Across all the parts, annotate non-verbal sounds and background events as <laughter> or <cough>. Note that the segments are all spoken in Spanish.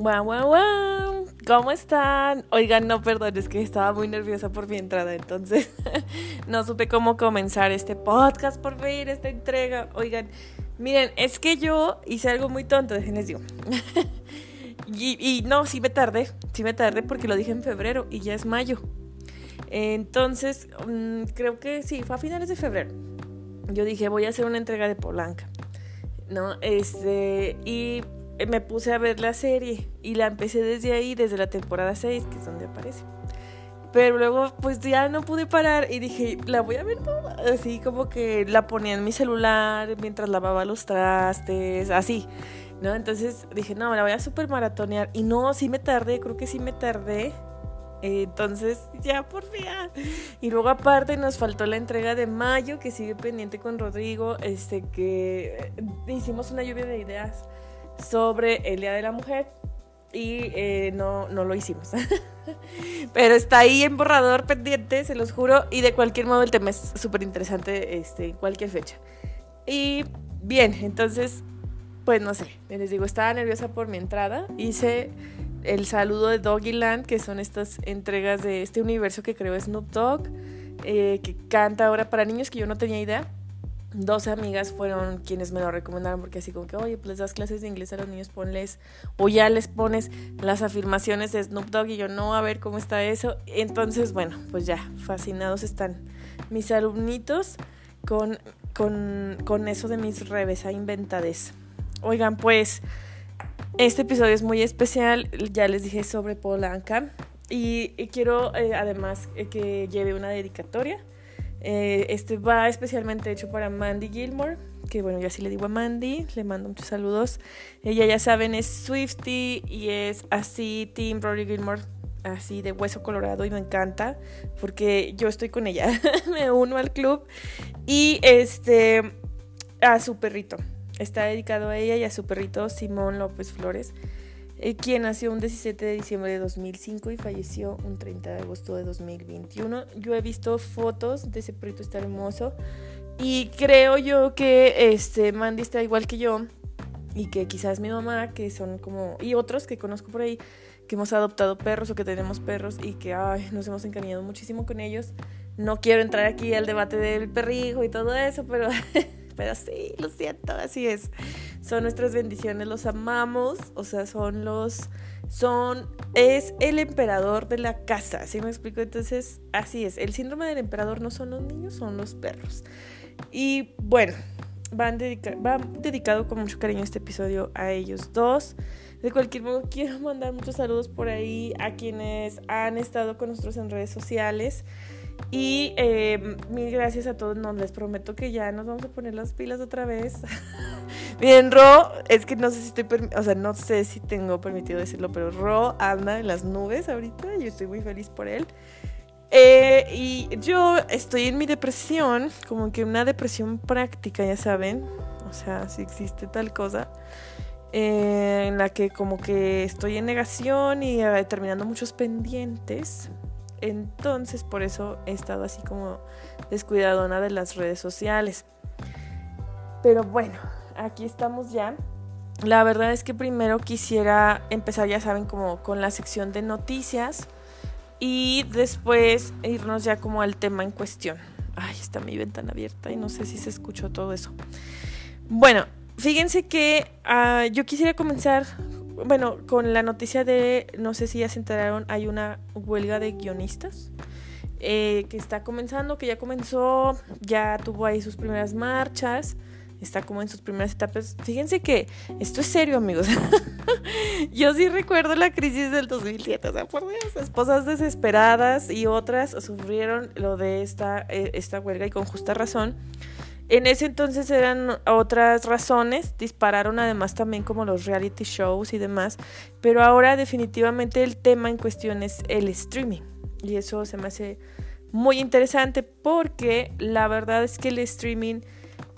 Guau, guau, guau. ¿Cómo están? Oigan, no, perdón, es que estaba muy nerviosa por mi entrada, entonces <laughs> no supe cómo comenzar este podcast por fin, esta entrega. Oigan, miren, es que yo hice algo muy tonto, déjenles digo. <laughs> y, no, sí me tardé, sí me tardé porque lo dije en febrero y ya es mayo. Entonces, mm, creo que sí, fue a finales de febrero. Yo dije, voy a hacer una entrega de Polanca. ¿No? Este, y me puse a ver la serie y la empecé desde ahí, desde la temporada 6, que es donde aparece. Pero luego pues ya no pude parar y dije, la voy a ver toda. Así como que la ponía en mi celular mientras lavaba los trastes, así. ¿No? Entonces dije, no, me la voy a super maratonear. Y no, sí me tardé, creo que sí me tardé. Entonces, ya por fin. Y luego aparte nos faltó la entrega de mayo, que sigue pendiente con Rodrigo, este que hicimos una lluvia de ideas sobre el Día de la Mujer y eh, no, no lo hicimos. <laughs> Pero está ahí en borrador pendiente, se los juro, y de cualquier modo el tema es súper interesante este, en cualquier fecha. Y bien, entonces, pues no sé, les digo, estaba nerviosa por mi entrada, hice el saludo de Doggyland, que son estas entregas de este universo que creo Snoop Dogg, eh, que canta ahora para niños, que yo no tenía idea dos amigas fueron quienes me lo recomendaron porque así como que, oye, pues das clases de inglés a los niños, ponles, o ya les pones las afirmaciones de Snoop Dogg y yo no, a ver cómo está eso. Entonces, bueno, pues ya, fascinados están mis alumnitos con, con, con eso de mis revesa inventades. Oigan, pues, este episodio es muy especial, ya les dije sobre Polanca y, quiero eh, además eh, que lleve una dedicatoria eh, este va especialmente hecho para Mandy Gilmore, que bueno, ya sí le digo a Mandy, le mando muchos saludos. Ella ya saben es Swifty y es así Team Rory Gilmore, así de hueso colorado y me encanta porque yo estoy con ella, <laughs> me uno al club y este a su perrito. Está dedicado a ella y a su perrito Simón López Flores. Eh, quien nació un 17 de diciembre de 2005 y falleció un 30 de agosto de 2021. Yo he visto fotos de ese proyecto, está hermoso. Y creo yo que este Mandy está igual que yo y que quizás mi mamá, que son como... y otros que conozco por ahí, que hemos adoptado perros o que tenemos perros y que ay, nos hemos encariñado muchísimo con ellos. No quiero entrar aquí al debate del perrijo y todo eso, pero, <laughs> pero sí, lo siento, así es son nuestras bendiciones, los amamos, o sea, son los, son, es el emperador de la casa, ¿sí me explico? Entonces, así es, el síndrome del emperador no son los niños, son los perros. Y bueno, van, van dedicado con mucho cariño este episodio a ellos dos. De cualquier modo, quiero mandar muchos saludos por ahí a quienes han estado con nosotros en redes sociales. Y eh, mil gracias a todos. No les prometo que ya nos vamos a poner las pilas otra vez. <laughs> Bien, Ro, es que no sé si estoy, o sea, no sé si tengo permitido decirlo, pero Ro anda en las nubes ahorita. Yo estoy muy feliz por él. Eh, y yo estoy en mi depresión, como que una depresión práctica, ya saben. O sea, si existe tal cosa. Eh, en la que como que estoy en negación y terminando muchos pendientes. Entonces, por eso he estado así como descuidadona de las redes sociales. Pero bueno, aquí estamos ya. La verdad es que primero quisiera empezar, ya saben, como con la sección de noticias y después irnos ya como al tema en cuestión. Ay, está mi ventana abierta y no sé si se escuchó todo eso. Bueno, fíjense que uh, yo quisiera comenzar bueno, con la noticia de, no sé si ya se enteraron, hay una huelga de guionistas eh, que está comenzando, que ya comenzó, ya tuvo ahí sus primeras marchas, está como en sus primeras etapas. Fíjense que esto es serio, amigos. <laughs> Yo sí recuerdo la crisis del 2007, o sea, por Dios, esposas desesperadas y otras sufrieron lo de esta, eh, esta huelga y con justa razón. En ese entonces eran otras razones, dispararon además también como los reality shows y demás, pero ahora definitivamente el tema en cuestión es el streaming. Y eso se me hace muy interesante porque la verdad es que el streaming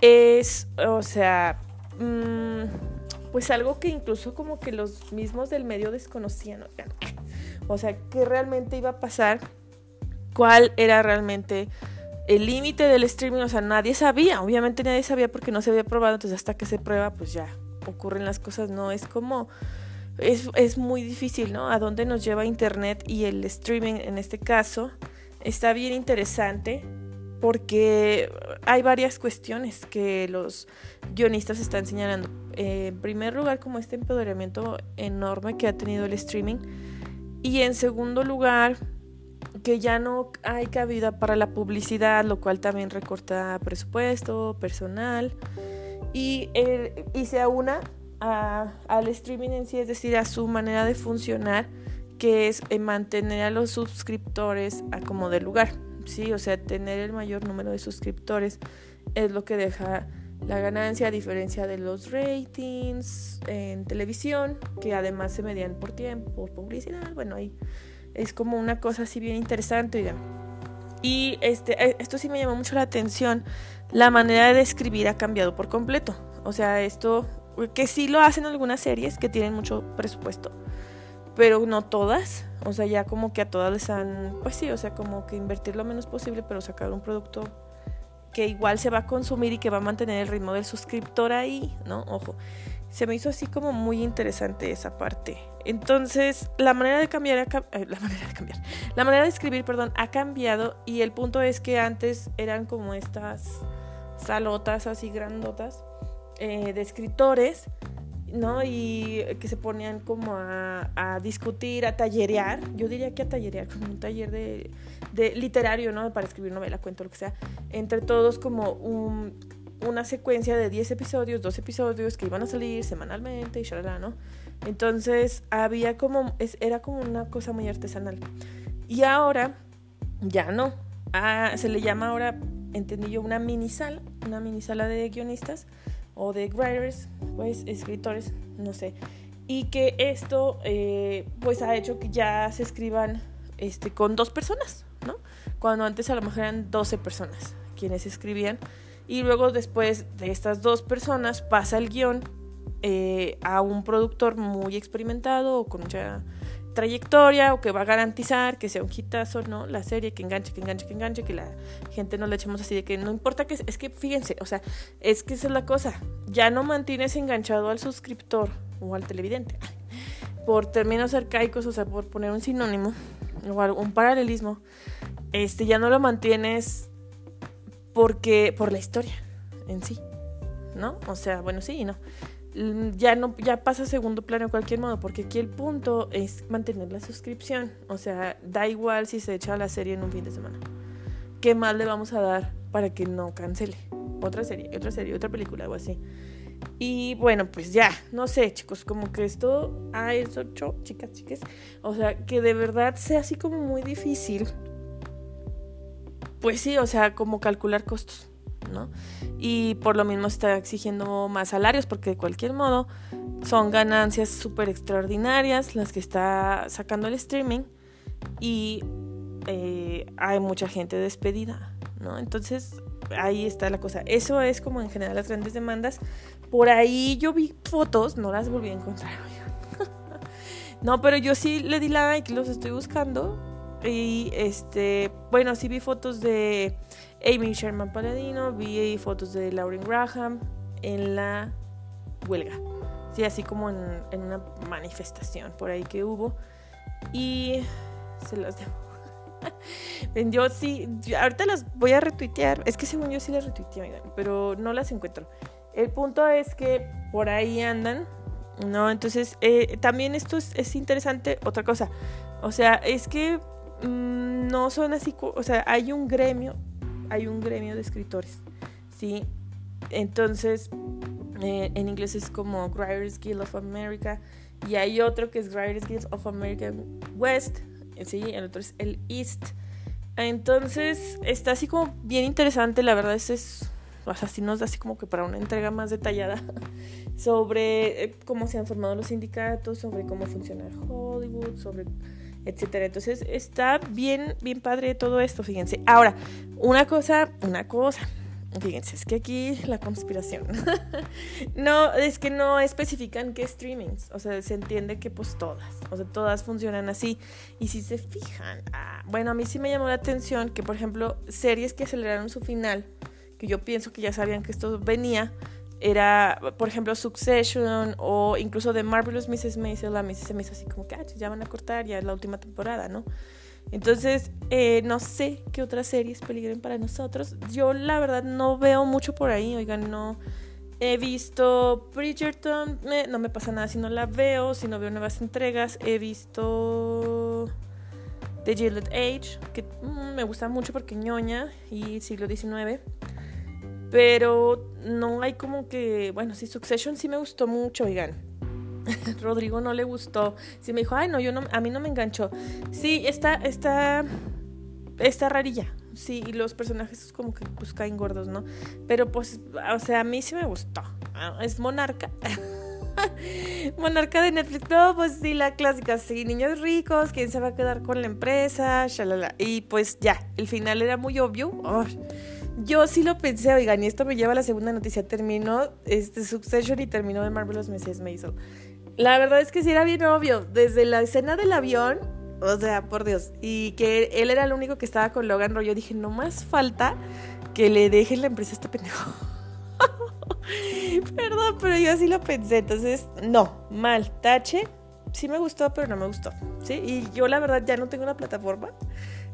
es, o sea, mm, pues algo que incluso como que los mismos del medio desconocían, o sea, qué realmente iba a pasar, cuál era realmente el límite del streaming, o sea, nadie sabía, obviamente nadie sabía porque no se había probado, entonces hasta que se prueba, pues ya ocurren las cosas, no es como es, es muy difícil, ¿no? A dónde nos lleva Internet y el streaming en este caso. Está bien interesante porque hay varias cuestiones que los guionistas están señalando. Eh, en primer lugar, como este empoderamiento enorme que ha tenido el streaming. Y en segundo lugar, que ya no hay cabida para la publicidad, lo cual también recorta presupuesto, personal. Y, y se aúna al streaming en sí, es decir, a su manera de funcionar, que es eh, mantener a los suscriptores a como de lugar. Sí, o sea, tener el mayor número de suscriptores es lo que deja la ganancia a diferencia de los ratings en televisión, que además se medían por tiempo, por publicidad. Bueno, ahí es como una cosa así bien interesante, Y este, eh, esto sí me llamó mucho la atención. La manera de escribir ha cambiado por completo. O sea, esto que sí lo hacen algunas series que tienen mucho presupuesto, pero no todas. O sea, ya como que a todas les han, pues sí, o sea, como que invertir lo menos posible, pero sacar un producto que igual se va a consumir y que va a mantener el ritmo del suscriptor ahí, ¿no? Ojo, se me hizo así como muy interesante esa parte. Entonces, la manera de cambiar, eh, la manera de cambiar, la manera de escribir, perdón, ha cambiado y el punto es que antes eran como estas salotas así grandotas eh, de escritores, ¿no? Y que se ponían como a, discutir, a tallerear, yo diría que a tallerear, como un taller de, literario, ¿no? Para escribir novela, cuento, lo que sea, entre todos como una secuencia de 10 episodios, 2 episodios que iban a salir semanalmente y shalala, ¿no? Entonces había como, era como una cosa muy artesanal. Y ahora, ya no. Ah, se le llama ahora, entendí yo, una mini sala, una mini sala de guionistas o de writers, pues escritores, no sé. Y que esto eh, pues ha hecho que ya se escriban este, con dos personas, ¿no? Cuando antes a lo mejor eran 12 personas quienes escribían. Y luego después de estas dos personas pasa el guion eh, a un productor muy experimentado o con mucha trayectoria o que va a garantizar que sea un hitazo, ¿no? La serie, que enganche, que enganche, que enganche, que la gente no le echemos así de que no importa que... Es que fíjense, o sea, es que esa es la cosa. Ya no mantienes enganchado al suscriptor o al televidente por términos arcaicos, o sea, por poner un sinónimo o un paralelismo, este ya no lo mantienes porque por la historia en sí, ¿no? O sea, bueno, sí y no. Mm, ya no ya pasa a segundo plano de cualquier modo, porque aquí el punto es mantener la suscripción, o sea, da igual si se echa la serie en un fin de semana. ¿Qué más le vamos a dar para que no cancele? Otra serie, otra serie, otra película, algo así. Y bueno, pues ya, no sé, chicos, como que esto ha hecho, chicas, chicas, o sea, que de verdad sea así como muy difícil. Pues sí, o sea, como calcular costos. Y por lo mismo está exigiendo más salarios porque de cualquier modo son ganancias súper extraordinarias las que está sacando el streaming y eh, hay mucha gente despedida, ¿no? Entonces ahí está la cosa. Eso es como en general las grandes demandas. Por ahí yo vi fotos, no las volví a encontrar. <laughs> no, pero yo sí le di like, los estoy buscando. Y este, bueno, sí vi fotos de Amy Sherman Paladino, vi fotos de Lauren Graham en la huelga. Sí, así como en, una manifestación por ahí que hubo. Y se las debo. <laughs> yo sí, ahorita las voy a retuitear. Es que según yo sí las retuiteé, pero no las encuentro. El punto es que por ahí andan, ¿no? Entonces, eh, también esto es, interesante. Otra cosa, o sea, es que mm, no son así, o sea, hay un gremio hay un gremio de escritores, ¿sí? Entonces, eh, en inglés es como Writers Guild of America y hay otro que es Writers Guild of America West, ¿sí? El otro es el East. Entonces, está así como bien interesante, la verdad es, o sea, así nos da así como que para una entrega más detallada <laughs> sobre eh, cómo se han formado los sindicatos, sobre cómo funciona Hollywood, sobre etcétera. Entonces está bien, bien padre todo esto, fíjense. Ahora, una cosa, una cosa. Fíjense, es que aquí la conspiración. <laughs> no, es que no especifican qué streamings. O sea, se entiende que pues todas. O sea, todas funcionan así. Y si se fijan, ah, bueno, a mí sí me llamó la atención que, por ejemplo, series que aceleraron su final, que yo pienso que ya sabían que esto venía, era, por ejemplo, Succession o incluso de Marvelous Mrs. Maisel, a mí se me hizo así como que ah, ya van a cortar, ya es la última temporada, ¿no? Entonces, eh, no sé qué otras series peligren para nosotros. Yo la verdad no veo mucho por ahí, oigan, no he visto Bridgerton, no me pasa nada si no la veo, si no veo nuevas entregas, he visto The Gilded Age, que mm, me gusta mucho porque ñoña y siglo XIX. Pero no hay como que, bueno, sí, Succession sí me gustó mucho, oigan. <laughs> Rodrigo no le gustó. Sí me dijo, ay, no, yo no, a mí no me enganchó. Sí, está, está, está rarilla. Sí, y los personajes como que pues caen gordos, ¿no? Pero pues, o sea, a mí sí me gustó. Ah, es monarca. <laughs> monarca de Netflix. No, pues sí, la clásica. Sí, niños ricos, ¿quién se va a quedar con la empresa? Y pues ya, el final era muy obvio. Yo sí lo pensé, oigan, y esto me lleva a la segunda noticia. Terminó este Succession y terminó de Marvelous Mrs. Maisel. La verdad es que sí era bien obvio. Desde la escena del avión, o sea, por Dios. Y que él era el único que estaba con Logan Roy. Yo dije, no más falta que le dejen la empresa a este pendejo. <laughs> Perdón, pero yo así lo pensé. Entonces, no, mal, tache. Sí me gustó, pero no me gustó. ¿sí? Y yo la verdad ya no tengo una plataforma.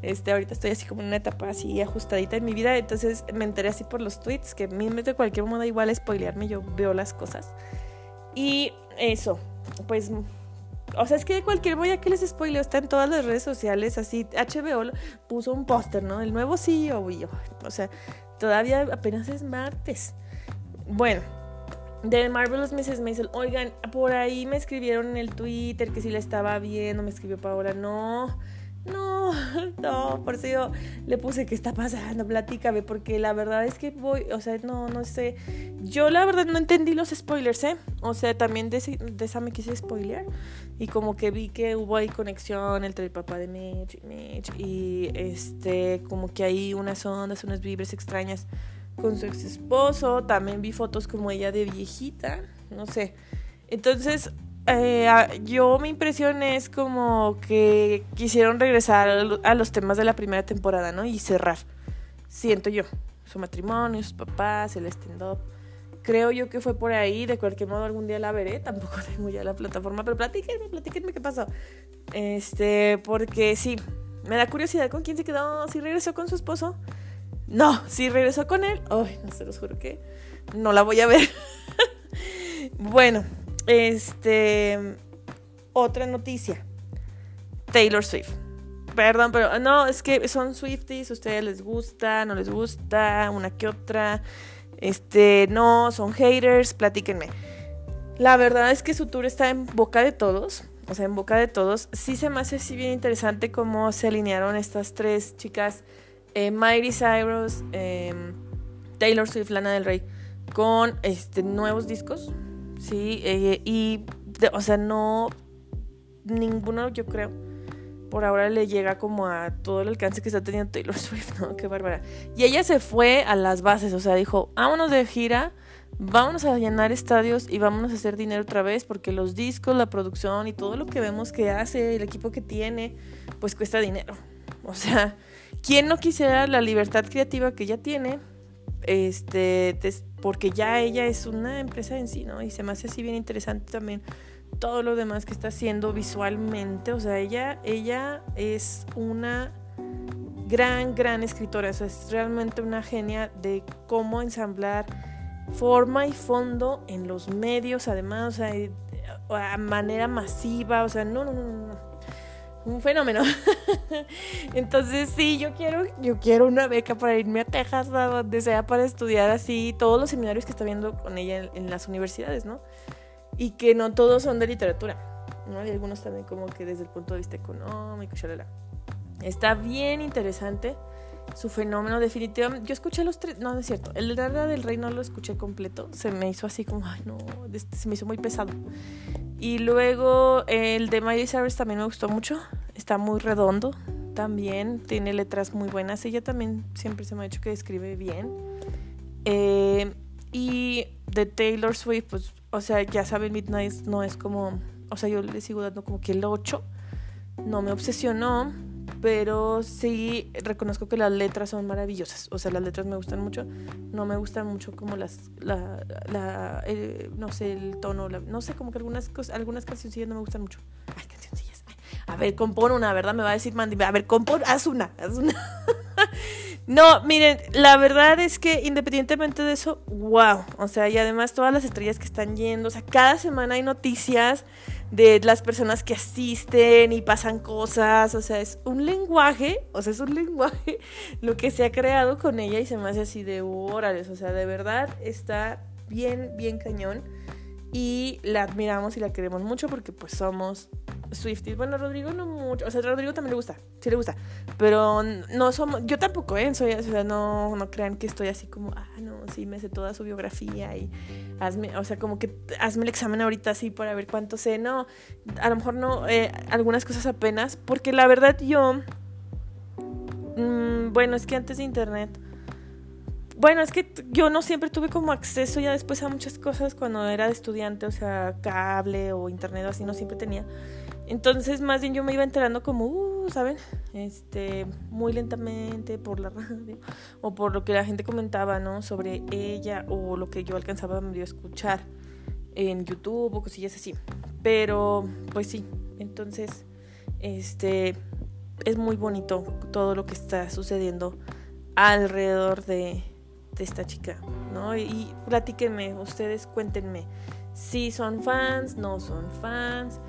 Este, ahorita estoy así como en una etapa así ajustadita en mi vida, entonces me enteré así por los tweets, que a de cualquier modo igual spoilearme, yo veo las cosas. Y eso, pues, o sea, es que de cualquier modo, ya que les spoileo, está en todas las redes sociales, así, HBO puso un póster, ¿no? El nuevo CEO, y yo, o sea, todavía apenas es martes. Bueno, de Marvelous Mrs. Maisel, oigan, por ahí me escribieron en el Twitter que si la estaba viendo, me escribió Paola, no no, <laughs> no, por eso yo le puse que está pasando, platícame, porque la verdad es que voy, o sea, no, no sé. Yo la verdad no entendí los spoilers, ¿eh? O sea, también de, esa me quise spoiler. Y como que vi que hubo ahí conexión entre el papá de Mitch y Mitch. Y este, como que hay unas ondas, unas vibras extrañas con su ex esposo. También vi fotos como ella de viejita, no sé. Entonces, eh, yo mi impresión es como que quisieron regresar a los temas de la primera temporada, ¿no? Y cerrar. Siento yo. Su matrimonio, sus papás, el stand-up. Creo yo que fue por ahí. De cualquier modo, algún día la veré. Tampoco <laughs> tengo ya la plataforma. Pero platíquenme, platíquenme qué pasó. Este, porque sí. Me da curiosidad con quién se quedó. Si regresó con su esposo. No, si regresó con él. Ay, no se los juro que no la voy a ver. <laughs> bueno, este. Otra noticia. Taylor Swift. Perdón, pero no, es que son Swifties, ustedes les gusta, no les gusta, una que otra. Este, no, son haters, platíquenme. La verdad es que su tour está en boca de todos, o sea, en boca de todos. Sí se me hace así bien interesante cómo se alinearon estas tres chicas, eh, Miley Cyrus, em, Taylor Swift, Lana del Rey, con este, nuevos discos. Sí, eh, y, o sea, no, ninguno, yo creo, por ahora le llega como a todo el alcance que está teniendo Taylor <laughs> Swift, ¿no? Qué bárbara. Y ella se fue a las bases, o sea, dijo, vámonos de gira, vámonos a llenar estadios y vámonos a hacer dinero otra vez, porque los discos, la producción y todo lo que vemos que hace, el equipo que tiene, pues cuesta dinero. O sea, ¿quién no quisiera la libertad creativa que ella tiene? Este, porque ya ella es una empresa en sí, ¿no? Y se me hace así bien interesante también todo lo demás que está haciendo visualmente. O sea, ella, ella es una gran, gran escritora. O sea, es realmente una genia de cómo ensamblar forma y fondo en los medios, además, o sea, a manera masiva. O sea, no, no, no, no un fenómeno. <laughs> Entonces sí, yo quiero, yo quiero una beca para irme a Texas, a donde sea, para estudiar así todos los seminarios que está viendo con ella en, las universidades, ¿no? Y que no todos son de literatura, ¿no? Y algunos también como que desde el punto de vista económico, shalala. Está bien interesante su fenómeno definitivamente. Yo escuché los tres, no, no es cierto. El de del Rey no lo escuché completo. Se me hizo así como, no, este, se me hizo muy pesado. Y luego el de Miley Cyrus también me gustó mucho. Está muy redondo también. Tiene letras muy buenas. Ella también siempre se me ha dicho que escribe bien. Eh, y de Taylor Swift, pues, o sea, ya saben, Midnight no es como, o sea, yo le sigo dando como que el 8. No me obsesionó pero sí reconozco que las letras son maravillosas. O sea, las letras me gustan mucho. No me gustan mucho como las, la, la no sé, el tono, no sé, como que algunas, algunas canciones no me gustan mucho. Ay, cancioncillas. A ver, compón una, ¿verdad? Me va a decir Mandy. A ver, compón, haz una, haz una. <laughs> No, miren, la verdad es que independientemente de eso, wow. O sea, y además todas las estrellas que están yendo, o sea, cada semana hay noticias de las personas que asisten y pasan cosas, o sea, es un lenguaje, o sea, es un <laughs> lenguaje lo que se ha creado con ella y se me hace así de órales, o sea, de verdad está bien, bien cañón y la admiramos y la queremos mucho porque pues somos Swifties. Bueno, Rodrigo no mucho. O sea, Rodrigo también le gusta. Sí le gusta. Pero no somos. Yo tampoco, ¿eh? Soy, o sea, no, no crean que estoy así como, ah, no, sí, me sé toda su biografía y hazme. O sea, como que hazme el examen ahorita así para ver cuánto sé. No, a lo mejor no. Eh, algunas cosas apenas. Porque la verdad yo. Mmm, bueno, es que antes de internet. Bueno, es que yo no siempre tuve como acceso ya después a muchas cosas cuando era de estudiante, o sea, cable o internet o así, no siempre tenía. Entonces, más bien yo me iba enterando como, uh, ¿saben? Este, muy lentamente por la <laughs> radio o por lo que la gente comentaba, ¿no? Sobre ella o lo que yo alcanzaba a escuchar en YouTube o cosillas así. Pero, pues sí, entonces, este, es muy bonito todo lo que está sucediendo alrededor de, esta chica, ¿no? Y, y platíquenme, ustedes cuéntenme si son fans, no son fans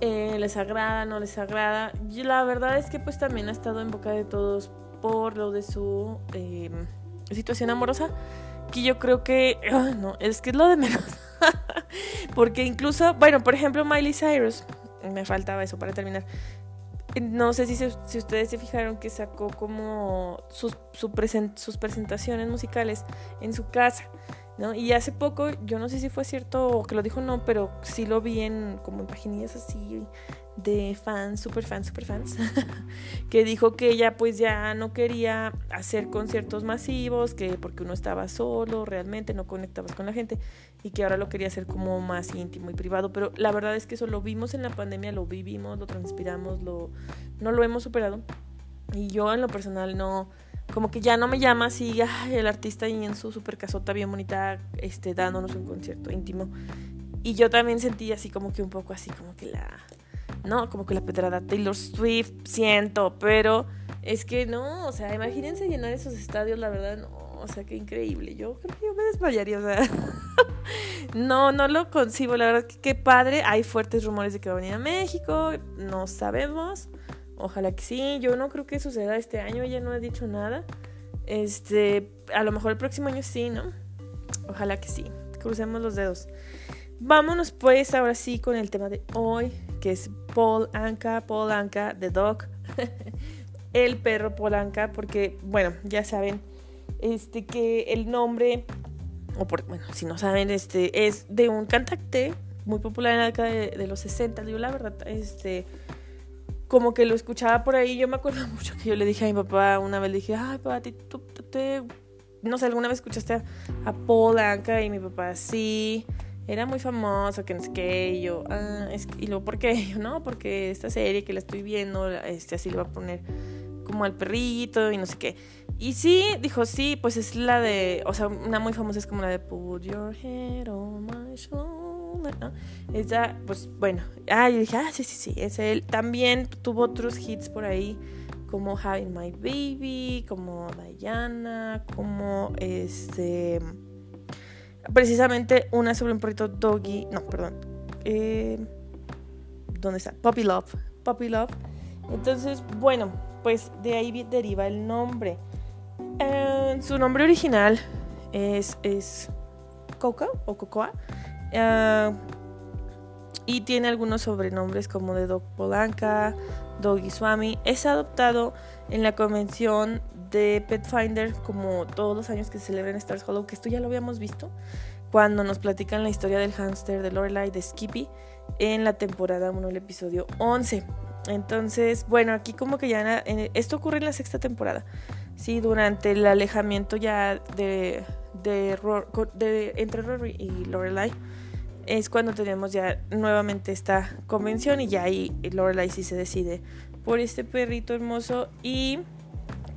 eh, les agrada, no les agrada. Y la verdad es que pues también ha estado en boca de todos por lo de su em, situación amorosa, que yo creo que, no, es que es lo de menos. <laughs> Porque incluso, bueno, por ejemplo, Miley Cyrus, me faltaba eso para terminar. No sé si, si ustedes se fijaron que sacó como sus, sus presentaciones musicales en su casa. Y hace poco, yo no sé si fue cierto o que lo dijo no, pero sí lo vi en como en paginillas así de fans, super fans, super fans, <laughs> que dijo que ella pues ya no quería hacer conciertos masivos, que porque uno estaba solo, realmente no conectabas con la gente y que ahora lo quería hacer como más íntimo y privado, pero la verdad es que eso lo vimos en la pandemia, lo vivimos, lo transpiramos, lo no lo hemos superado. Y yo en lo personal no como que ya no me llama así, el artista y en su super casota bien bonita, este, dándonos un concierto íntimo. Y yo también sentí así como que un poco así, como que la, no, como que la pedrada Taylor Swift, siento, pero es que no, o sea, imagínense llenar esos estadios, la verdad, no, o sea, qué increíble. Yo creo que yo me desmayaría, o sea, <laughs> no, no lo concibo, la verdad qué padre. Hay fuertes rumores de que va a venir a México, no sabemos. Ojalá que sí. Yo no creo que suceda este año. Ella no ha dicho nada. Este, a lo mejor el próximo año sí, ¿no? Ojalá que sí. Crucemos los dedos. Vámonos pues ahora sí con el tema de hoy, que es Paul Anka, Paul Anka, The Dog, <laughs> el perro Paul Anka, porque, bueno, ya saben, este, que el nombre, o por, bueno, si no saben, este, es de un cantante muy popular en la década de, de los 60, digo la verdad, este, como que lo escuchaba por ahí. Yo me acuerdo <laughs> mucho que yo le dije a mi papá una vez, le dije, ay, papá, tú, te, no sé, alguna vez escuchaste a, a Paul Anka y mi papá, sí, era muy famoso, que no sé qué, y yo, ah, es, y luego, ¿por qué? <laughs> yo, no, porque esta serie que la estoy viendo, este, así le va a poner como al perrito y no sé qué. Y sí, dijo, sí, pues es la de, o sea, una muy famosa es como la de Put Your Head on My Shoulder. Pues bueno, ah, yo dije, ah, sí, sí, sí, es él. También tuvo otros hits por ahí, como Having My Baby, como Diana, como este. Precisamente una sobre un perrito doggy, no, perdón. Eh, ¿Dónde está? Puppy Love. Puppy Love. Entonces, bueno, pues de ahí deriva el nombre. Eh, su nombre original es, es Coca o Cocoa. Ah, y tiene algunos sobrenombres como de Dog Polanca, Doggy Swami. Es adoptado en la convención de Pet Finder como todos los años que se celebra en Stars Hollow, que esto ya lo habíamos visto cuando nos platican la historia del hámster de Lorelai de Skippy en la temporada 1, el episodio 11. Entonces, bueno, aquí como que ya esto ocurre en la sexta temporada. Sí, durante el alejamiento ya de, de, entre Rory y Lorelai es cuando tenemos ya nuevamente esta convención y ya ahí Lorelai sí se decide por este perrito hermoso y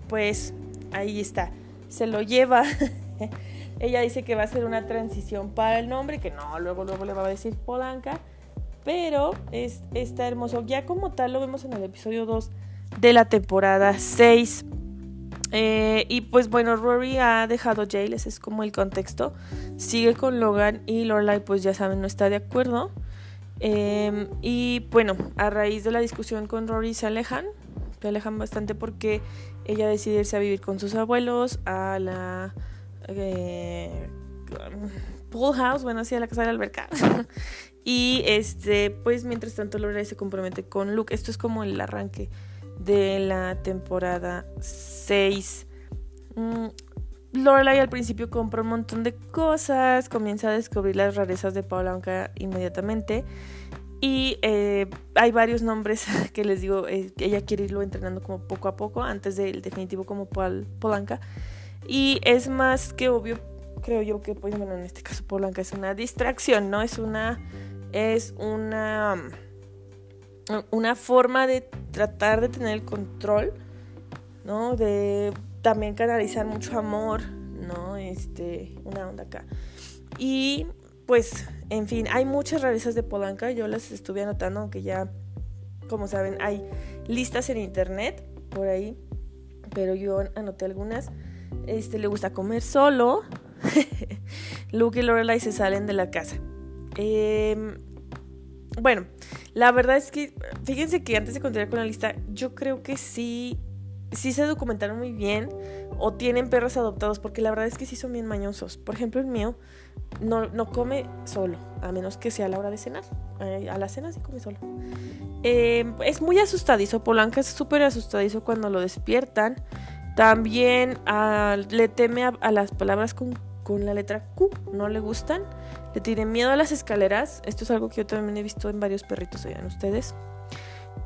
pues ahí está, se lo lleva. <laughs> Ella dice que va a ser una transición para el nombre, que no, luego luego le va a decir Polanca, pero es, está hermoso. Ya como tal lo vemos en el episodio 2 de la temporada 6. Eh, y pues bueno, Rory ha dejado Jail, ese es como el contexto. Sigue con Logan y Lorelai pues ya saben no está de acuerdo. Em, y bueno, a raíz de la discusión con Rory se alejan, se alejan bastante porque ella decide irse a vivir con sus abuelos a la eh, pool house, bueno, sí, a la casa de la alberca. <laughs> y este, pues mientras tanto Lorelai se compromete con Luke. Esto es como el arranque de la temporada 6. Mm, Lorelai al principio compra un montón de cosas, comienza a descubrir las rarezas de Polanca inmediatamente. Y eh, hay varios nombres <laughs> que les digo, eh, ella quiere irlo entrenando como poco a poco, antes del definitivo como Polanca. Y es más que obvio, creo yo que, pues, bueno, en este caso Polanca es una distracción, ¿no? Es una, es una una forma de tratar de tener el control, ¿no? De también canalizar mucho amor, ¿no? Este, una onda acá. Y pues, en fin, hay muchas rarezas de Polanca, yo las estuve anotando, aunque ya, como saben, hay listas en internet por ahí, pero yo anoté algunas. Este, le gusta comer solo. <laughs> Luke y Lorelai se salen de la casa. Eh, bueno, la verdad es que, fíjense que antes de continuar con la lista, yo creo que sí, sí se documentaron muy bien o tienen perros adoptados, porque la verdad es que sí son bien mañosos. Por ejemplo, el mío no, no come solo, a menos que sea a la hora de cenar. A la cena sí come solo. Em, es muy asustadizo, Polanca es súper asustadizo cuando lo despiertan. También le teme a las palabras con con la letra Q, no le gustan, le tiene miedo a las escaleras, esto es algo que yo también he visto en varios perritos, oigan ustedes.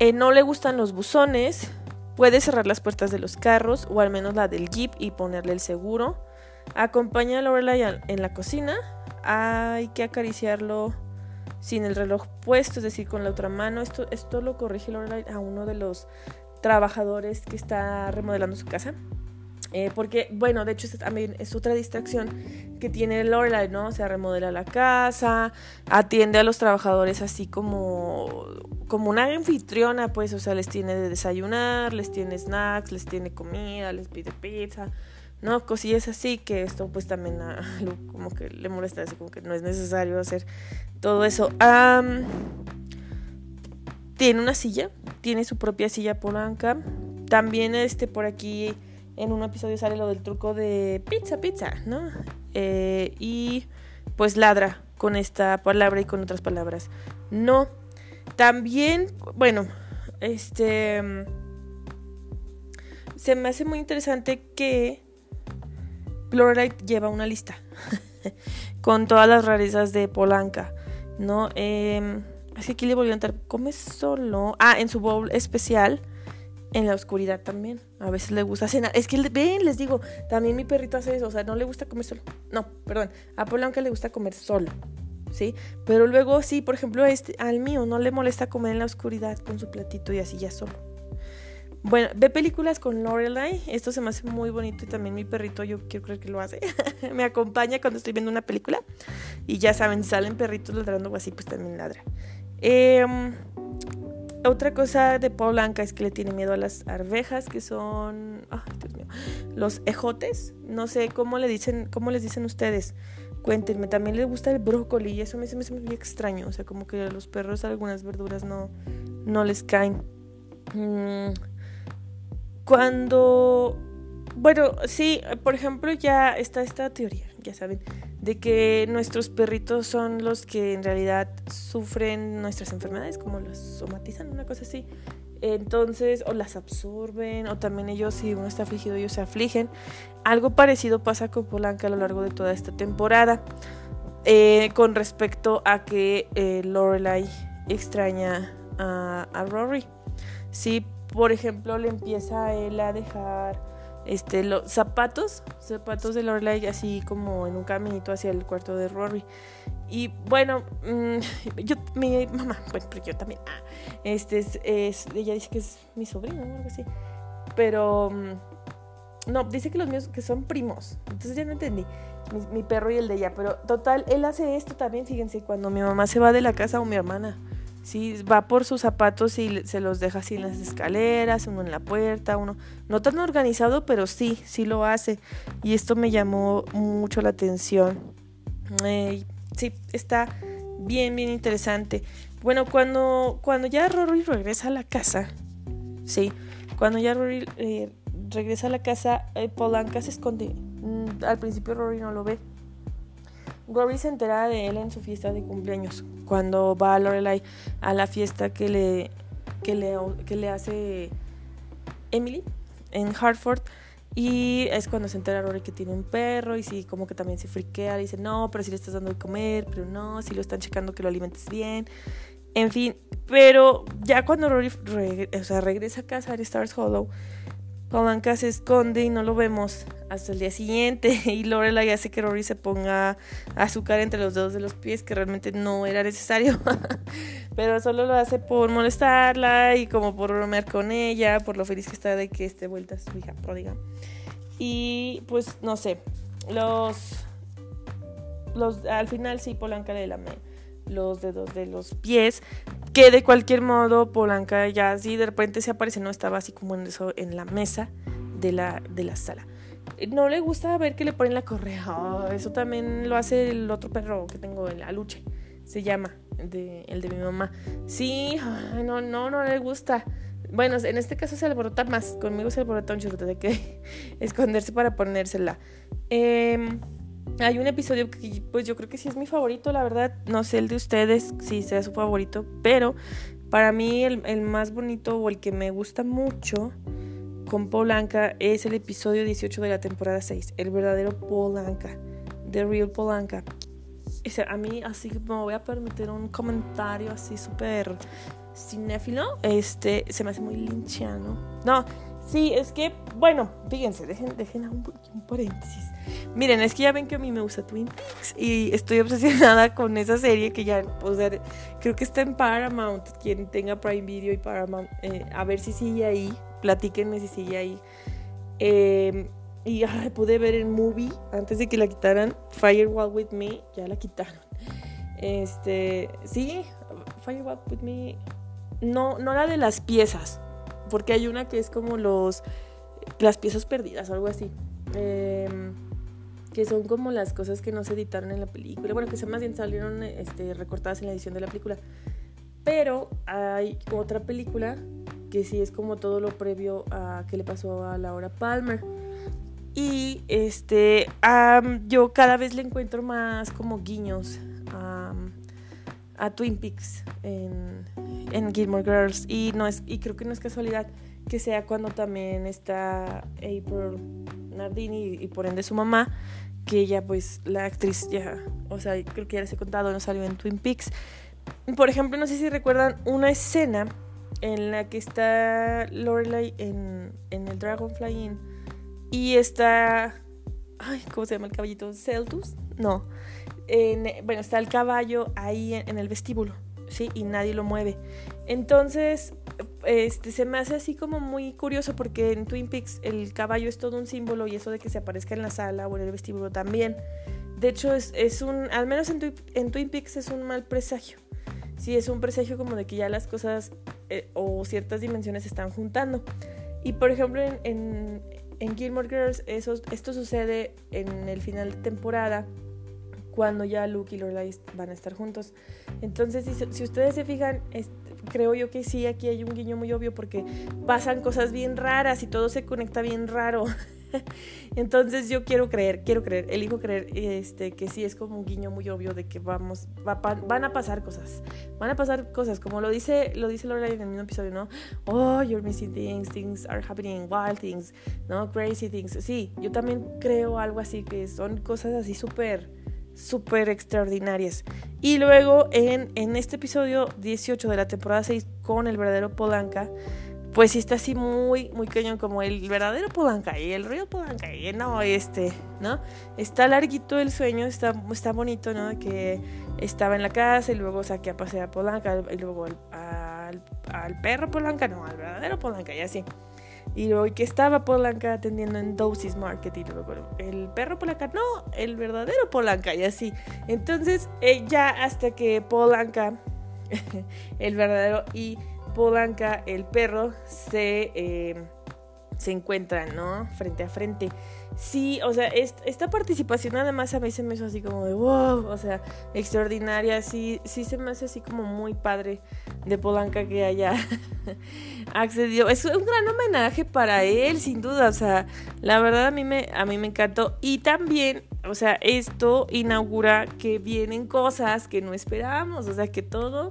Eh, no le gustan los buzones, puede cerrar las puertas de los carros o al menos la del jeep y ponerle el seguro. Acompaña a Lorelai en la cocina, hay que acariciarlo sin el reloj puesto, es decir, con la otra mano. Esto, esto lo corrige Lorelai a uno de los trabajadores que está remodelando su casa. Eh, porque, bueno, de hecho también es otra distracción que tiene Lorelai, ¿no? O sea, remodela la casa, atiende a los trabajadores así como, como una anfitriona, pues, o sea, les tiene de desayunar, les tiene snacks, les tiene comida, les pide pizza, ¿no? Cosillas así que esto pues también a, como que le molesta, así como que no es necesario hacer todo eso. tiene una silla, tiene su propia silla blanca También este por aquí en un episodio sale lo del truco de pizza, pizza, ¿no? Eh, y pues ladra con esta palabra y con otras palabras. No. También, bueno, este... Se me hace muy interesante que Lorelai lleva una lista <laughs> con todas las rarezas de Polanca, ¿no? Eh, es que aquí le volvió a entrar, come solo. Ah, en su bowl especial en la oscuridad también. A veces le gusta cenar. Es que, ven, les digo, también mi perrito hace eso. O sea, no le gusta comer solo. No, perdón. A aunque le gusta comer solo. ¿Sí? Pero luego sí, por ejemplo, este, al mío no le molesta comer en la oscuridad con su platito y así ya solo. Bueno, ve películas con Lorelai. Esto se me hace muy bonito y también mi perrito, yo quiero creer que lo hace. <laughs> me acompaña cuando estoy viendo una película. Y ya saben, salen perritos ladrando o así, pues también ladra. Eh, otra cosa de Paul Blanca es que le tiene miedo a las arvejas, que son, ay, Dios mío, los ejotes. No sé cómo le dicen, cómo les dicen ustedes. Cuéntenme, también le gusta el brócoli y eso me, me hace muy extraño. O sea, como que a los perros algunas verduras no, no les caen. Mm, cuando, bueno, sí, por ejemplo, ya está esta teoría, ya saben, de que nuestros perritos son los que en realidad sufren nuestras enfermedades, como las somatizan, una cosa así. Entonces, o las absorben, o también ellos, si uno está afligido, ellos se afligen. Algo parecido pasa con Polanca a lo largo de toda esta temporada, eh, con respecto a que eh, Lorelai extraña a, a Rory. Sí, por ejemplo, le empieza a él a dejar este, los zapatos, zapatos de Lorelai así como en un caminito hacia el cuarto de Rory. Y bueno, mm, <laughs> yo, mi mamá, bueno, pero yo también, ah, este es, ella dice que es mi sobrino o algo así. Pero, mm, no, dice que los míos que son primos. Entonces ya no entendí. Mi, mi, perro y el de ella. Pero total, él hace esto también, fíjense, cuando mi mamá se va de la casa o mi hermana. Sí, va por sus zapatos y se los deja así en las escaleras, uno en la puerta, uno no tan organizado, pero sí, sí lo hace. Y esto me llamó mucho la atención. Sí, está bien, bien interesante. Bueno, cuando, cuando ya Rory regresa a la casa, sí, cuando ya Rory eh, regresa a la casa, eh, Polanca se esconde. Mm, al principio Rory no lo ve. Rory se entera de él en su fiesta de cumpleaños, cuando va a Lorelai a la fiesta que le, que le, que le hace Emily en Hartford. Y es cuando se entera Rory que tiene un perro y sí, como que también se friquea, dice, no, pero si le estás dando de comer, pero no, si lo están checando que lo alimentes bien. En fin, pero ya cuando Rory regresa a casa en Stars Hollow, Polanca se esconde y no lo vemos hasta el día siguiente. <laughs> Y Lorelai hace que Rory se ponga azúcar entre los dedos de los pies, que realmente no era necesario. <laughs> Pero solo lo hace por molestarla y como por bromear con ella, por lo feliz que está de que esté vuelta a su hija pródiga. Y pues no sé, los. los al final sí, Polanca le lame los dedos de los pies que de cualquier modo Polanca ya así de repente se aparece, no estaba así como en eso en la mesa de la, de la sala. No le gusta ver que le ponen la correa. Ah, eso también lo hace el otro perro que tengo, el aluche. Se llama, el de mi mamá. Sí, no, no, no le gusta. Bueno, en este caso se alborota más. Conmigo se alborota un churro de que <laughs> esconderse para ponérsela. Eh, hay un episodio que pues yo creo que sí es mi favorito, la verdad. No sé el de ustedes si sea su favorito, pero para mí el, más bonito o el que me gusta mucho con Polanca es el episodio 18 de la temporada 6, el verdadero Polanca, The Real Polanca. a mí así que me voy a permitir un comentario así súper cinéfilo, este, se me hace muy linchiano. No, Sí, es que, bueno, fíjense, dejen, dejen un, un, paréntesis. Miren, es que ya ven que a mí me gusta Twin Peaks y estoy <laughs> obsesionada con esa serie que ya, o sea, creo que está en Paramount. Quien tenga Prime Video y Paramount, eh, a ver si sigue ahí, platíquenme si sigue ahí. Eh, y pude ver en movie antes de que la quitaran Firewall with Me, ya la quitaron. Este, sí, Firewall with Me, no, no la de las piezas porque hay una que es como los las piezas perdidas, algo así. Em, que son como las cosas que no se editaron en la película. Bueno, que se más bien salieron este, recortadas en la edición de la película. Pero hay otra película que sí es como todo lo previo a que le pasó a Laura Palmer. Y este, yo cada vez le encuentro más como guiños a Twin Peaks en, en Gilmore Girls y no es y creo que no es casualidad que sea cuando también está April Nardini y, por ende su mamá que ella pues la actriz ya o sea creo que ya les he contado no salió en Twin Peaks por ejemplo no sé si recuerdan una escena en la que está Lorelai en, en el Dragonfly Inn y está ay cómo se llama el caballito Celtus no bueno, está el caballo ahí en, el vestíbulo, ¿sí? Y nadie lo mueve. Entonces, este, se me hace así como muy curioso porque en Twin Peaks el caballo es todo un símbolo y eso de que se aparezca en la sala o en el vestíbulo también. De hecho, es, es un, al menos en, Twin Peaks es un mal presagio. Sí, es un presagio como de que ya las cosas eh, o ciertas dimensiones se están juntando. Y por ejemplo, en, en, en Gilmore Girls, eso, esto sucede en el final de temporada cuando ya Luke y Lorelai van a estar juntos. Entonces, si, ustedes se fijan, creo yo que sí, aquí hay un guiño muy obvio porque pasan cosas bien raras y todo se conecta bien raro. <laughs> Entonces yo quiero creer, quiero creer, elijo creer este, que sí es como un guiño muy obvio de que vamos, van a pasar cosas, van a pasar cosas, como lo dice, lo dice Lorelai en el mismo episodio, ¿no? Oh, you're missing things, things are happening, wild things, ¿no? Crazy things. Sí, yo también creo algo así, que son cosas así súper súper extraordinarias. Y luego en, en, este episodio 18 de la temporada 6 con el verdadero Polanca, pues sí está así muy, muy cañón, como el verdadero Polanca y el río Polanca y no, este, ¿no? Está larguito el sueño, está, está bonito, ¿no? Que estaba en la casa y luego saqué a pasear a Polanca y luego al, al, perro Polanca, no, al verdadero Polanca y así. Y luego que estaba Polanca atendiendo en Dosis Market y luego el perro Polanca, no, el verdadero Polanca y así. Entonces eh, ya hasta que Polanca, <laughs> el verdadero y Polanca, el perro, se, eh, se encuentran, ¿no? Frente a frente. Sí, o sea, esta participación además a mí se me hizo así como de wow, o sea, extraordinaria, sí, sí se me hace así como muy padre de Polanca que haya <laughs> accedido. Es un gran homenaje para él, sin duda, o sea, la verdad a mí me, a mí me encantó. Y también, o sea, esto inaugura que vienen cosas que no esperábamos, o sea, que todo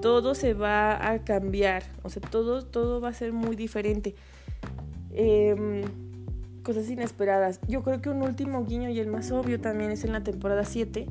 todo se va a cambiar, o sea, todo, todo va a ser muy diferente. Em, cosas inesperadas. Yo creo que un último guiño y el más obvio también es en la temporada 7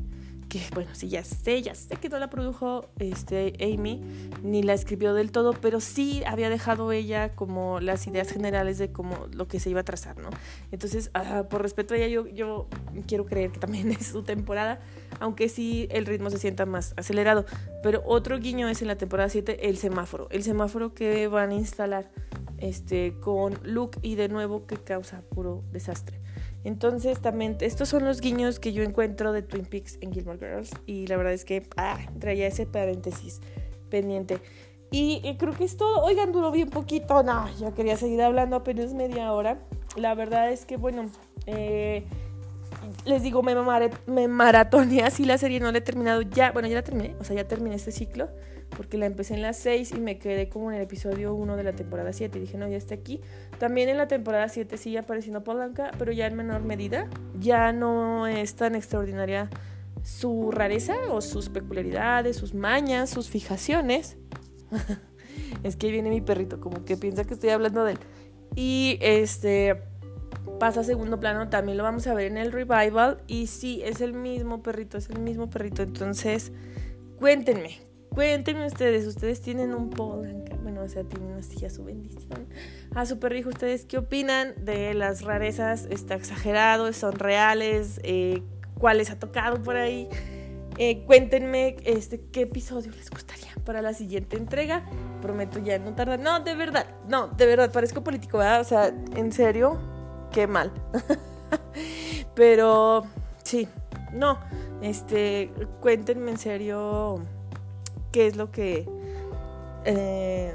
que bueno, sí, ya sé, ya sé que no la produjo este, Amy, ni la escribió del todo, pero sí había dejado ella como las ideas generales de cómo lo que se iba a trazar, ¿no? Entonces, ah, por respeto a ella, yo, yo quiero creer que también <laughs> es su temporada, aunque sí el ritmo se sienta más acelerado. Pero otro guiño es en la temporada 7 el semáforo, el semáforo que van a instalar este, con Luke y de nuevo que causa puro desastre. Entonces también estos son los guiños que yo encuentro de Twin Peaks en Gilmore Girls y la verdad es que ah, traía ese paréntesis pendiente. Y, creo que es todo. Oigan, duró bien poquito. No, ya quería seguir hablando apenas media hora. La verdad es que, bueno, eh, les digo, me, me maratoneé así la serie, no la he terminado ya. Bueno, ya la terminé, o sea, ya terminé este ciclo porque la empecé en las 6 y me quedé como en el episodio 1 de la temporada 7 y dije, no, ya está aquí. También en la temporada 7 sigue apareciendo Polanca, pero ya en menor medida. Ya no es tan extraordinaria su rareza o sus peculiaridades, sus mañas, sus fijaciones. <laughs> es que ahí viene mi perrito, como que piensa que estoy hablando de él. Y este pasa a segundo plano, también lo vamos a ver en el revival. Y sí, es el mismo perrito, es el mismo perrito. Entonces, cuéntenme, Cuéntenme ustedes, ustedes tienen un Polanca, bueno, o sea, tienen así a su bendición, a su perrijo, ¿ustedes qué opinan de las rarezas? ¿Está exagerado? ¿Son reales? Eh, ¿Cuáles ha tocado por ahí? Eh, cuéntenme este, qué episodio les gustaría para la siguiente entrega. Prometo ya no tardar. No, de verdad, no, de verdad, parezco político, ¿verdad? O sea, en serio, qué mal. <laughs> Pero sí, no, este, cuéntenme en serio qué es lo que... Eh,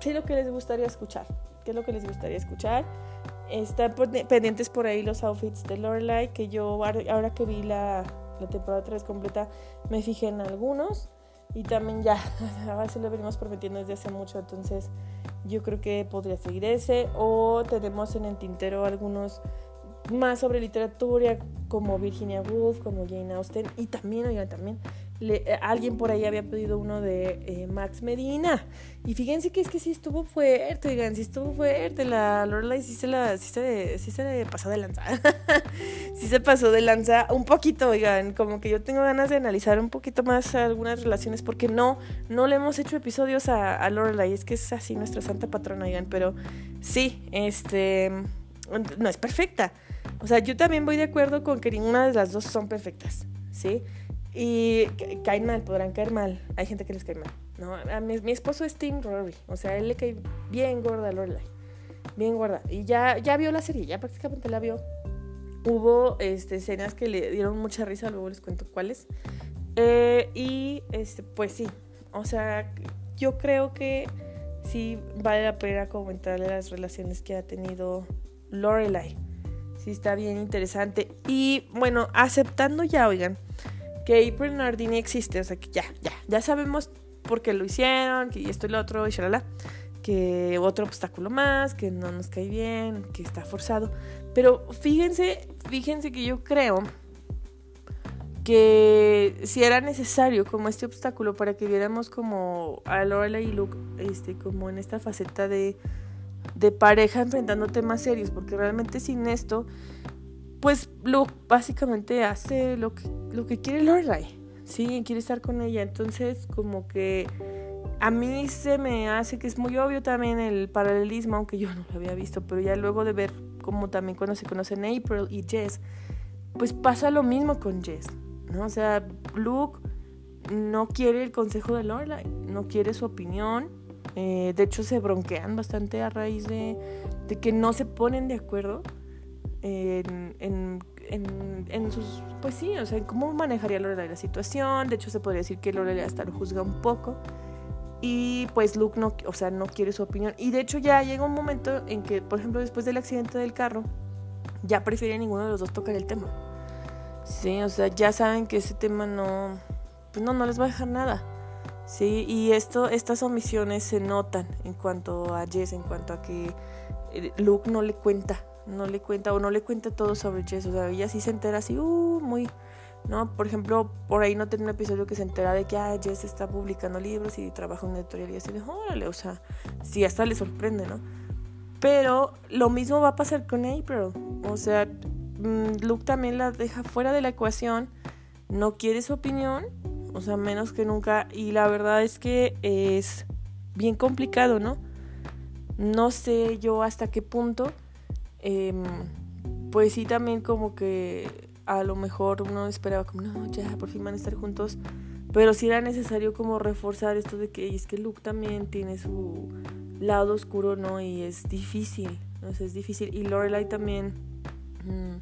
sí, lo que les gustaría escuchar. ¿Qué es lo que les gustaría escuchar? Están pendientes por ahí los outfits de Lorelai, que yo ahora que vi la, la temporada 3 completa me fijé en algunos y también ya, <laughs> a veces lo venimos prometiendo desde hace mucho, entonces yo creo que podría seguir ese o tenemos en el tintero algunos más sobre literatura como Virginia Woolf, como Jane Austen y también, oigan, también eh, alguien por ahí había pedido uno de eh, Max Medina. Y fíjense que es que sí estuvo fuerte, oigan, sí estuvo fuerte. La Lorelai sí se la, sí se, pasó de lanza. <laughs> sí se pasó de lanza un poquito, oigan. Como que yo tengo ganas de analizar un poquito más algunas relaciones. Porque no, no le hemos hecho episodios a, a Lorelai. Es que es así nuestra santa patrona, oigan. Pero sí, este. No es perfecta. O sea, yo también voy de acuerdo con que ninguna de las dos son perfectas. ¿Sí? Y caen mal, podrán caer mal. Hay gente que les cae mal. ¿no? A mi, esposo es Tim Rory. O sea, él le cae bien gorda a Lorelai. Bien gorda. Y ya, ya vio la serie, ya prácticamente la vio. Hubo este, escenas que le dieron mucha risa, luego les cuento cuáles. Eh, y este, pues sí. O sea, yo creo que sí vale la pena comentarle las relaciones que ha tenido Lorelai. Sí está bien interesante. Y bueno, aceptando ya, oigan que April Nardini existe, o sea que ya, ya, ya sabemos por qué lo hicieron, que esto y lo otro, y shalala, que otro obstáculo más, que no nos cae bien, que está forzado. Pero fíjense, fíjense que yo creo que si era necesario como este obstáculo para que viéramos como a Lorelai y Luke este, como en esta faceta de, de pareja enfrentando temas serios, porque realmente sin esto pues Luke básicamente hace lo que, lo que quiere Lorelai, ¿sí? Quiere estar con ella, entonces como que a mí se me hace que es muy obvio también el paralelismo, aunque yo no lo había visto, pero ya luego de ver como también cuando se conocen April y Jess, pues pasa lo mismo con Jess, ¿no? O sea, Luke no quiere el consejo de Lorelai, no quiere su opinión. Eh, de hecho, se bronquean bastante a raíz de, de que no se ponen de acuerdo en, en, en, sus. Pues sí, o sea, en cómo manejaría Lorelai la situación. De hecho, se podría decir que Lorelai hasta lo juzga un poco. Y pues Luke no, o sea, no quiere su opinión. Y de hecho, ya llega un momento en que, por ejemplo, después del accidente del carro, ya prefiere ninguno de los dos tocar el tema. Sí, o sea, ya saben que ese tema no pues no, no les va a dejar nada. Sí, y esto, estas omisiones se notan en cuanto a Jess, en cuanto a que eh, Luke no le cuenta, no le cuenta o no le cuenta todo sobre Jess. O sea, ella sí se entera así, uh, muy, ¿no? Por ejemplo, por ahí no tiene un episodio que se entera de que ah, Jess está publicando libros y trabaja en editorial y así de, órale, o sea, sí, hasta le sorprende, ¿no? Pero lo mismo va a pasar con April. O sea, mm, Luke también la deja fuera de la ecuación, no quiere su opinión o sea, menos que nunca. Y la verdad es que es bien complicado, ¿no? No sé yo hasta qué punto. Em, pues sí, también como que a lo mejor uno esperaba como, no, ya, por fin van a estar juntos. Pero sí era necesario como reforzar esto de que es que Luke también tiene su lado oscuro, ¿no? Y es difícil, ¿no? es difícil. Y Lorelai también... Mm,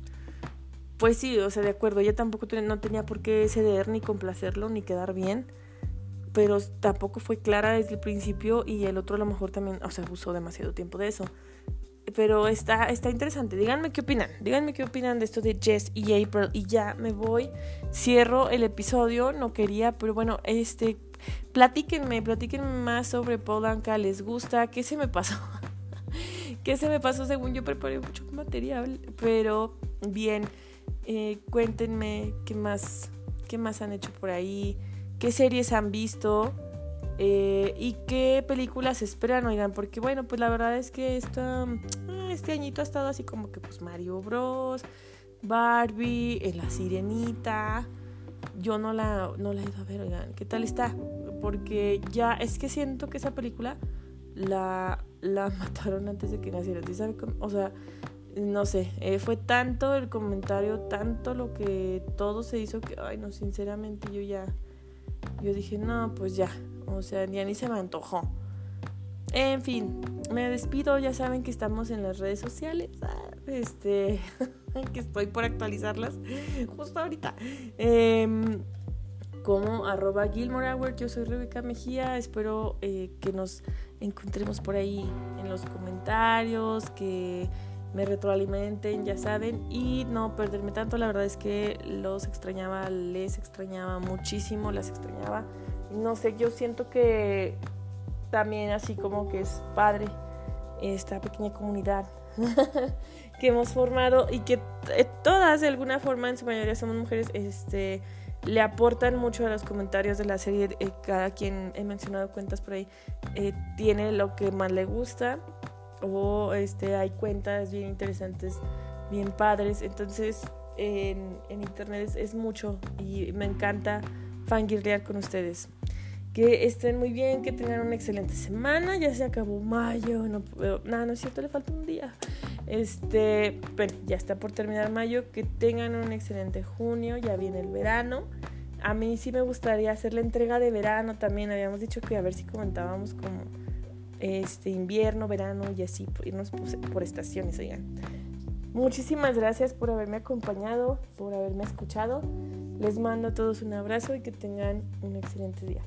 pues sí, o sea, de acuerdo, ella tampoco no tenía por qué ceder ni complacerlo ni quedar bien, pero tampoco fue clara desde el principio y el otro a lo mejor también, o sea, abusó demasiado tiempo de eso. Pero está, está interesante. Díganme qué opinan. Díganme qué opinan de esto de Jess y April. Y ya me voy. Cierro el episodio. No quería, pero bueno, este. Platíquenme, platíquenme más sobre Polanca. ¿Les gusta? ¿Qué se me pasó? <laughs> ¿Qué se me pasó según yo preparé mucho material? Pero bien. Eh, cuéntenme qué más, qué más han hecho por ahí, qué series han visto eh, y qué películas esperan, oigan, porque bueno, pues la verdad es que esta, ah, este añito ha estado así como que pues Mario Bros, Barbie, eh, La Sirenita. Yo no la, no la he ido a ver, oigan, ¿qué tal está? Porque ya es que siento que esa película la, la <laughs> mataron antes de que naciera. O sea, no sé, eh, fue tanto el comentario, tanto lo que todo se hizo que, ay, no, sinceramente yo ya, yo dije, no, pues ya, o sea, ya ni se me antojó. En fin, me despido, ya saben que estamos en las redes sociales, ah, este, <laughs> que estoy por actualizarlas justo ahorita. Em, como arroba Gilmore yo soy Rebeca Mejía, espero eh, que nos encontremos por ahí en los comentarios, que me retroalimenten, ya saben, y no perderme tanto. La verdad es que los extrañaba, les extrañaba muchísimo, las extrañaba. No sé, yo siento que también así como que es padre esta pequeña comunidad <laughs> que hemos formado y que eh, todas de alguna forma, en su mayoría somos mujeres, este le aportan mucho a los comentarios de la serie. Eh, cada quien he mencionado cuentas por ahí eh, tiene lo que más le gusta o este, hay cuentas bien interesantes, bien padres. Entonces en, internet es, mucho y me encanta fangirlear con ustedes. Que estén muy bien, que tengan una excelente semana. Ya se acabó mayo, no, no, no es cierto, le falta un día. Este, bueno, ya está por terminar mayo. Que tengan un excelente junio, ya viene el verano. A mí sí me gustaría hacer la entrega de verano también. Habíamos dicho que a ver si comentábamos como este invierno, verano y así, irnos por, estaciones, oigan. Muchísimas gracias por haberme acompañado, por haberme escuchado. Les mando a todos un abrazo y que tengan un excelente día.